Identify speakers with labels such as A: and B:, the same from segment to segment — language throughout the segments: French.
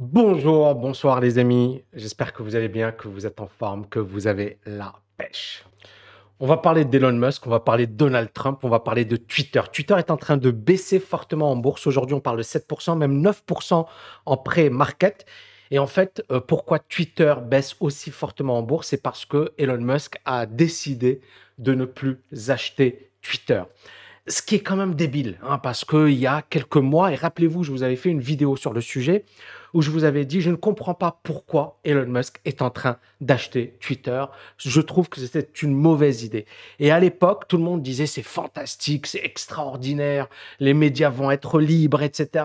A: Bonjour, bonsoir les amis. J'espère que vous allez bien, que vous êtes en forme, que vous avez la pêche. On va parler d'Elon Musk, on va parler de Donald Trump, on va parler de Twitter. Twitter est en train de baisser fortement en bourse. Aujourd'hui, on parle de 7%, même 9% en pré-market. Et en fait, euh, pourquoi Twitter baisse aussi fortement en bourse C'est parce que Elon Musk a décidé de ne plus acheter Twitter. Ce qui est quand même débile, hein, parce qu'il y a quelques mois, et rappelez-vous, je vous avais fait une vidéo sur le sujet où je vous avais dit, je ne comprends pas pourquoi Elon Musk est en train d'acheter Twitter. Je trouve que c'était une mauvaise idée. Et à l'époque, tout le monde disait, c'est fantastique, c'est extraordinaire, les médias vont être libres, etc.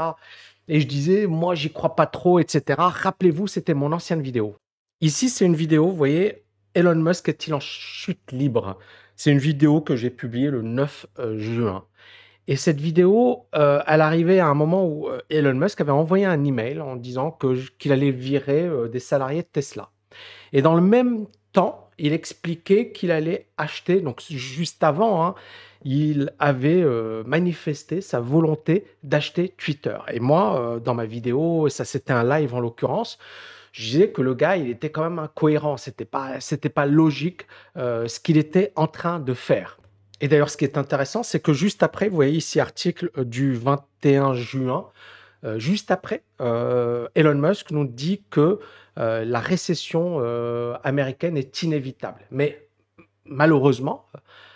A: Et je disais, moi, j'y crois pas trop, etc. Rappelez-vous, c'était mon ancienne vidéo. Ici, c'est une vidéo, vous voyez, Elon Musk est-il en chute libre? C'est une vidéo que j'ai publiée le 9 euh, juin. Et cette vidéo, euh, elle arrivait à un moment où euh, Elon Musk avait envoyé un email en disant qu'il allait virer des salariés de Tesla. Et dans le même temps, il expliquait qu'il allait acheter, donc juste avant, hein, il avait euh, manifesté sa volonté d'acheter Twitter. Et moi, euh, dans ma vidéo, ça c'était un live en l'occurrence, je disais que le gars, il était quand même incohérent. C'était pas, pas logique euh, ce qu'il était en train de faire. Et d'ailleurs, ce qui est intéressant, c'est que juste après, vous voyez ici article du 21 juin, juste après, Elon Musk nous dit que la récession américaine est inévitable. Mais malheureusement,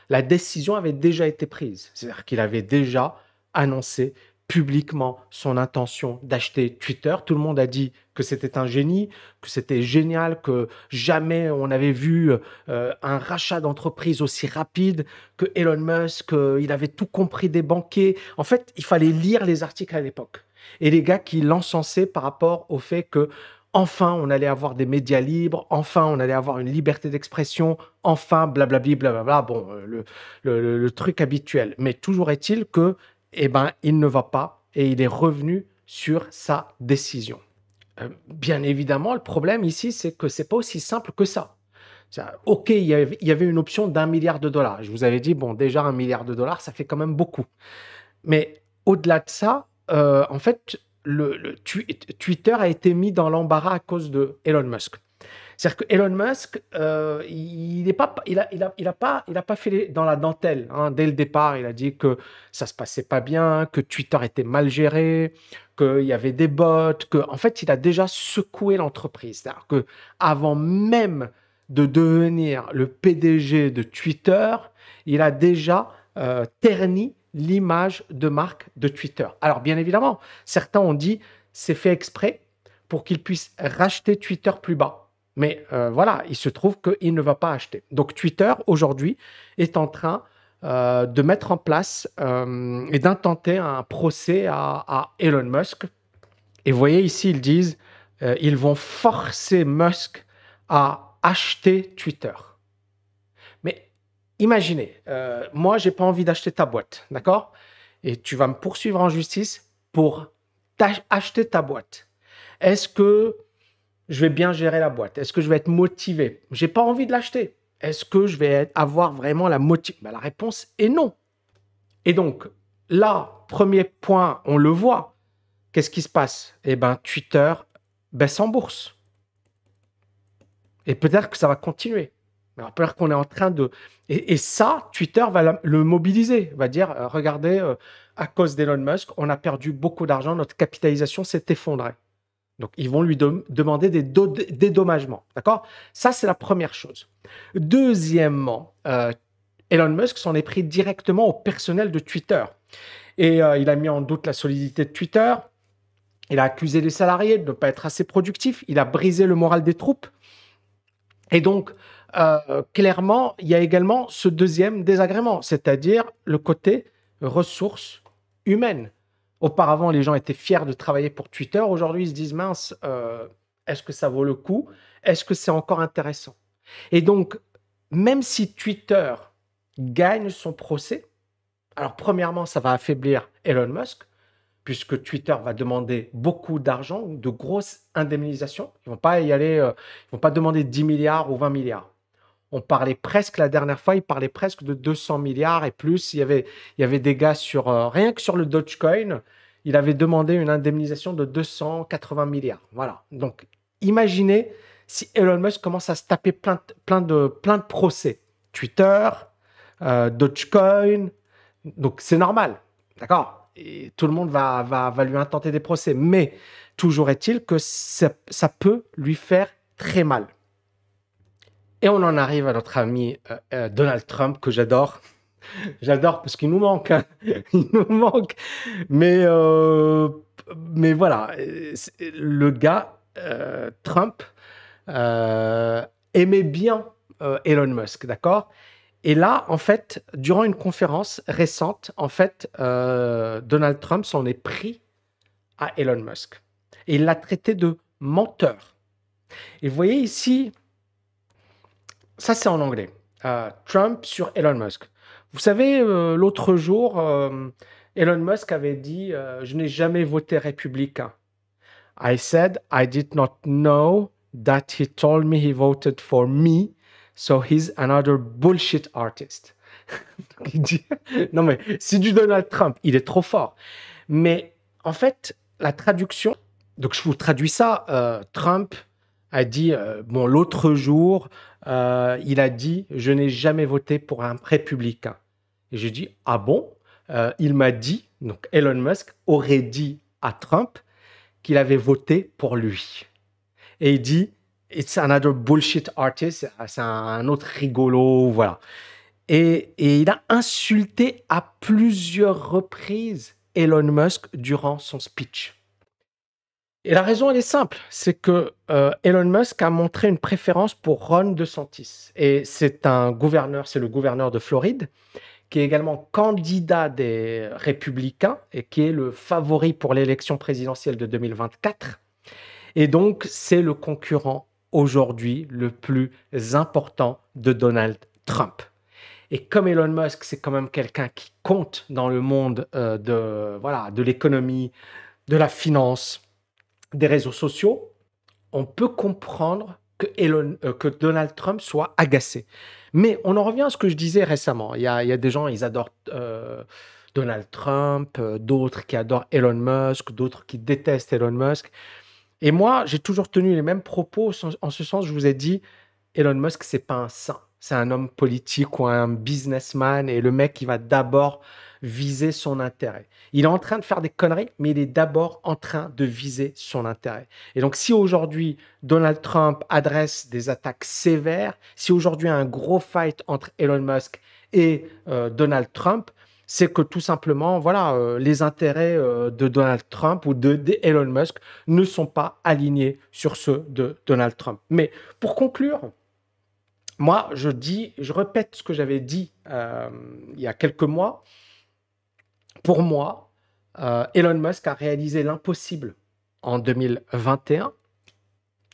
A: la décision avait déjà été prise. C'est-à-dire qu'il avait déjà annoncé publiquement son intention d'acheter Twitter. Tout le monde a dit que c'était un génie, que c'était génial, que jamais on avait vu euh, un rachat d'entreprise aussi rapide, que Elon Musk, euh, il avait tout compris des banquiers. En fait, il fallait lire les articles à l'époque. Et les gars qui l'encensaient par rapport au fait que enfin on allait avoir des médias libres, enfin on allait avoir une liberté d'expression, enfin blablabli, blablabla, bon, euh, le, le, truc habituel. Mais toujours est-il que, eh ben, il ne va pas et il est revenu sur sa décision. Euh, bien évidemment, le problème ici, c'est que c'est pas aussi simple que ça. Ok, il y, avait, une option d'un milliard de dollars. Je vous avais dit, bon, déjà un milliard de dollars, ça fait quand même beaucoup. Mais au-delà de ça, euh, en fait, Twitter a été mis dans l'embarras à cause de Elon Musk. C'est-à-dire que Elon Musk, euh, il n'a pas, il a, il a, il a pas, il a pas fait dans la dentelle. Hein. Dès le départ, il a dit que ça se passait pas bien, que Twitter était mal géré, qu'il y avait des bots, que, en fait, il a déjà secoué l'entreprise. C'est-à-dire que avant même de devenir le PDG de Twitter, il a déjà euh, terni l'image de marque de Twitter. Alors bien évidemment, certains ont dit c'est fait exprès pour qu'il puisse racheter Twitter plus bas. Mais euh, voilà, il se trouve qu'il ne va pas acheter. Donc Twitter, aujourd'hui, est en train euh, de mettre en place euh, et d'intenter un procès à, Elon Musk. Et vous voyez ici, ils disent, ils vont forcer Musk à acheter Twitter imaginez, euh, moi, j'ai pas envie d'acheter ta boîte, d'accord? Et tu vas me poursuivre en justice pour acheter ta boîte. Est-ce que je vais bien gérer la boîte? Est-ce que je vais être motivé? J'ai pas envie de l'acheter. Est-ce que je vais avoir vraiment la motivation ben, La réponse est non. Et donc, là, premier point, on le voit. Qu'est-ce qui se passe? Eh bien, Twitter baisse en bourse. Et peut-être que ça va continuer. Alors, peut-être qu'on est en train de. Et, ça, Twitter va le mobiliser, va dire euh, regardez, euh, à cause d'Elon Musk, on a perdu beaucoup d'argent, notre capitalisation s'est effondrée. Donc, ils vont lui demander des dédommagements. D'accord? Ça, c'est la première chose. Deuxièmement, euh, Elon Musk s'en est pris directement au personnel de Twitter. Et il a mis en doute la solidité de Twitter. Il a accusé les salariés de ne pas être assez productifs. Il a brisé le moral des troupes. Et donc, euh, clairement, il y a également ce deuxième désagrément, c'est-à-dire le côté ressources humaines. Auparavant, les gens étaient fiers de travailler pour Twitter. Aujourd'hui, ils se disent mince, euh, est-ce que ça vaut le coup? Est-ce que c'est encore intéressant? Et donc, même si Twitter gagne son procès, alors premièrement, ça va affaiblir Elon Musk, puisque Twitter va demander beaucoup d'argent, de grosses indemnisations. Ils vont pas y aller, euh, vont pas demander 10 milliards ou 20 milliards on parlait presque, la dernière fois, il parlait presque de 200 milliards et plus. Il y avait, il y avait des gars sur, euh, rien que sur le Dogecoin, il avait demandé une indemnisation de 280 milliards. Voilà. Donc, imaginez si Elon Musk commence à se taper plein, plein, de, plein de procès. Twitter, euh, Dogecoin. Donc, c'est normal. D'accord? Tout le monde va, va, va lui intenter des procès. Mais toujours est-il que ça peut lui faire très mal. Et on en arrive à notre ami euh, euh, Donald Trump, que j'adore. j'adore parce qu'il nous manque. Hein. Il nous manque. Mais, euh, mais voilà, le gars, Trump, aimait bien Elon Musk, d'accord? Et là, en fait, durant une conférence récente, en fait, Donald Trump s'en est pris à Elon Musk. Et il l'a traité de menteur. Et vous voyez ici, ça c'est en anglais. Euh, Trump sur Elon Musk. Vous savez, euh, l'autre jour, euh, Elon Musk avait dit Je n'ai jamais voté républicain. I said I did not know that he told me he voted for me, so he's another bullshit artist. il dit Non, mais c'est du Donald Trump, il est trop fort. Mais en fait, la traduction, donc je vous traduis ça Trump a dit, euh, bon, l'autre jour, euh, il a dit, je n'ai jamais voté pour un républicain. Et j'ai dit, ah bon? Euh, Il m'a dit, donc Elon Musk aurait dit à Trump qu'il avait voté pour lui. Et il dit, it's another bullshit artist, c'est un autre rigolo, voilà. Et, et il a insulté à plusieurs reprises Elon Musk durant son speech. Et la raison, elle est simple, c'est que euh, Elon Musk a montré une préférence pour Ron DeSantis. Et c'est un gouverneur, c'est le gouverneur de Floride, qui est également candidat des républicains et qui est le favori pour l'élection présidentielle de 2024. Et donc, c'est le concurrent aujourd'hui le plus important de Donald Trump. Et comme Elon Musk, c'est quand même quelqu'un qui compte dans le monde euh, de voilà de l'économie, de la finance, des réseaux sociaux, on peut comprendre que, Elon, euh, que Donald Trump soit agacé. Mais on en revient à ce que je disais récemment. Il y a, des gens, ils adorent euh, Donald Trump, euh, d'autres qui adorent Elon Musk, d'autres qui détestent Elon Musk. Et moi, j'ai toujours tenu les mêmes propos. En ce sens, je vous ai dit, Elon Musk, c'est pas un saint. C'est un homme politique ou un businessman. Et le mec, il va d'abord viser son intérêt. Il est en train de faire des conneries, mais il est d'abord en train de viser son intérêt. Et donc, si aujourd'hui Donald Trump adresse des attaques sévères, si aujourd'hui un gros fight entre Elon Musk et euh, Donald Trump, c'est que tout simplement, voilà, euh, les intérêts euh, de Donald Trump ou de, de, Elon Musk ne sont pas alignés sur ceux de Donald Trump. Mais pour conclure, moi, je dis, je répète ce que j'avais dit il y a quelques mois pour moi, euh, Elon Musk a réalisé l'impossible en 2021.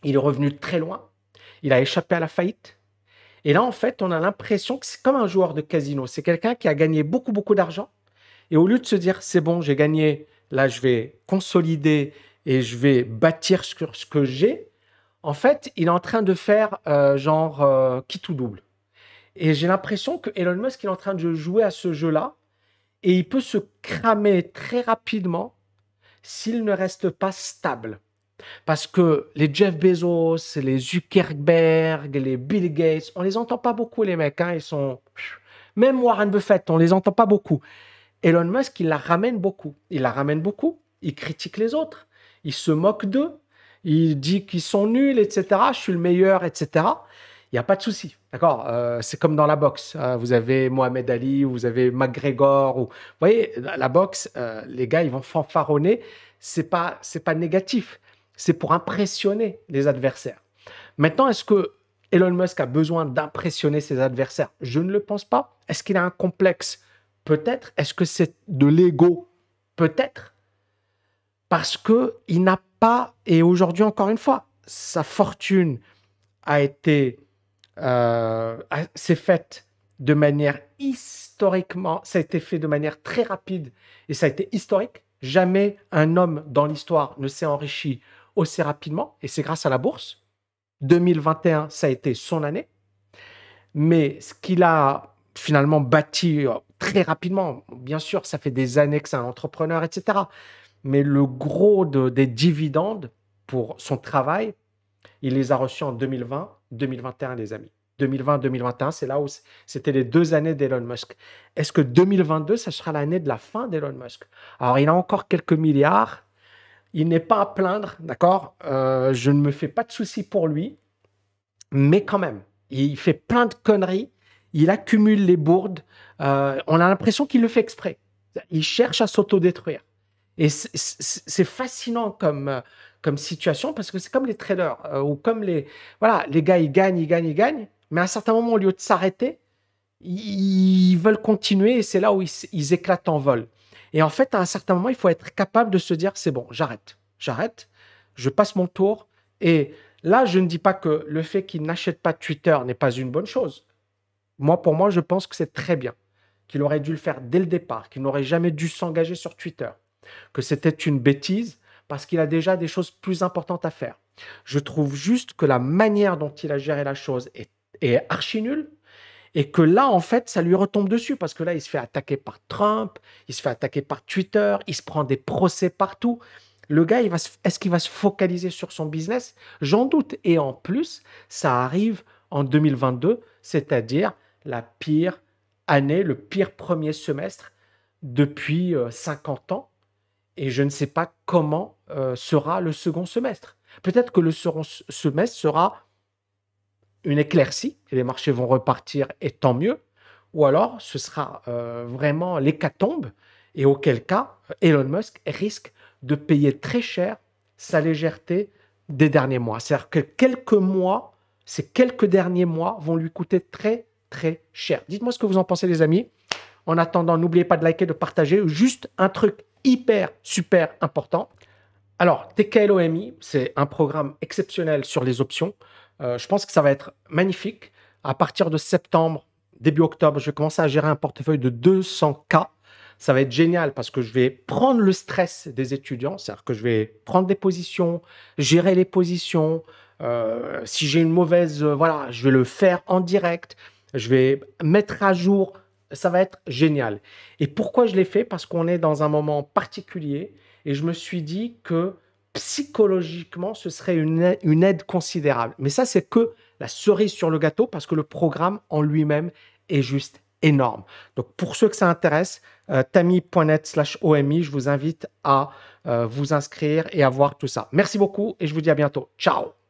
A: Il est revenu très loin. Il a échappé à la faillite. Et là, en fait, on a l'impression que c'est comme un joueur de casino. C'est quelqu'un qui a gagné beaucoup, beaucoup d'argent. Et au lieu de se dire, c'est bon, j'ai gagné, là, je vais consolider et je vais bâtir sur ce que j'ai, en fait, il est en train de faire euh, genre euh, qui tout double. Et j'ai l'impression que Elon Musk est en train de jouer à ce jeu-là et il peut se cramer très rapidement s'il ne reste pas stable. Parce que les Jeff Bezos, les Zuckerberg, les Bill Gates, on les entend pas beaucoup les mecs, hein, ils sont même Warren Buffett, on les entend pas beaucoup. Elon Musk, il la ramène beaucoup. Il la ramène beaucoup. Il critique les autres. Il se moque d'eux. Il dit qu'ils sont nuls, etc. Je suis le meilleur, etc il n'y a pas de souci. D'accord euh, C'est comme dans la boxe. Hein. vous avez Mohamed Ali, vous avez McGregor. Ou... Vous voyez, la boxe, euh, les gars, ils vont fanfaronner. C'est pas, c'est pas négatif. C'est pour impressionner les adversaires. Maintenant, est-ce que Elon Musk a besoin d'impressionner ses adversaires? Je ne le pense pas. Est-ce qu'il a un complexe? Peut-être. Est-ce que c'est de l'ego? Peut-être. Parce que il n'a pas, et aujourd'hui encore une fois, sa fortune a été euh, s'est faite de manière historiquement, ça a été fait de manière très rapide et ça a été historique. Jamais un homme dans l'histoire ne s'est enrichi aussi rapidement et c'est grâce à la bourse. 2021, ça a été son année. Mais ce qu'il a finalement bâti euh, très rapidement, bien sûr, ça fait des années que c'est un entrepreneur, etc. mais le gros des dividendes pour son travail, il les a reçus en 2020, 2021, les amis. 2020-2021, c'est là où c'était les deux années d'Elon Musk. Est-ce que 2022, ça sera l'année de la fin d'Elon Musk? Alors, il a encore quelques milliards. Il n'est pas à plaindre, d'accord? Euh, Je ne me fais pas de soucis pour lui. Mais quand même, il fait plein de conneries. Il accumule les bourdes. Euh, on a l'impression qu'il le fait exprès. Il cherche à s'autodétruire. Et c'est fascinant comme, euh, comme situation parce que c'est comme les traders ou comme les. Voilà, les gars, ils gagnent, ils gagnent, ils gagnent. Mais à un certain moment, au lieu de s'arrêter, ils veulent continuer et c'est là où ils, éclatent en vol. Et en fait, à un certain moment, il faut être capable de se dire, c'est bon, j'arrête, j'arrête, je passe mon tour. Et là, je ne dis pas que le fait qu'il n'achète pas Twitter n'est pas une bonne chose. Moi, pour moi, je pense que c'est très bien, qu'il aurait dû le faire dès le départ, qu'il n'aurait jamais dû s'engager sur Twitter, que c'était une bêtise parce qu'il a déjà des choses plus importantes à faire. Je trouve juste que la manière dont il a géré la chose est archi nul et que là, en fait, ça lui retombe dessus parce que là, il se fait attaquer par Trump, il se fait attaquer par Twitter, il se prend des procès partout. Le gars, est-ce qu'il va se focaliser sur son business? J'en doute. Et en plus, ça arrive en 2022, c'est-à-dire la pire année, le pire premier semestre depuis 50 euh, ans. Et je ne sais pas comment euh, sera le second semestre. Peut-être que le second semestre sera une éclaircie et les marchés vont repartir et tant mieux. Ou alors ce sera euh, vraiment l'hécatombe et auquel cas Elon Musk risque de payer très cher sa légèreté des derniers mois. C'est-à-dire que quelques mois, ces quelques derniers mois vont lui coûter très très cher. Dites-moi ce que vous en pensez les amis. En attendant, n'oubliez pas de liker, de partager. Juste un truc hyper super important. Alors, TKLOMI, c'est un programme exceptionnel sur les options. Euh, je pense que ça va être magnifique. À partir de septembre, début octobre, je vais commencer à gérer un portefeuille de 200 k. Ça va être génial parce que je vais prendre le stress des étudiants, c'est-à-dire que je vais prendre des positions, gérer les positions. Euh, si j'ai une mauvaise, euh, voilà, je vais le faire en direct. Je vais mettre à jour. Ça va être génial. Et pourquoi je l'ai fait? Parce qu'on est dans un moment particulier et je me suis dit que psychologiquement, ce serait une aide, considérable. Mais ça, c'est que la cerise sur le gâteau parce que le programme en lui-même est juste énorme. Donc, pour ceux que ça intéresse, euh, tami.net slash OMI, je vous invite à euh, vous inscrire et à voir tout ça. Merci beaucoup et je vous dis à bientôt. Ciao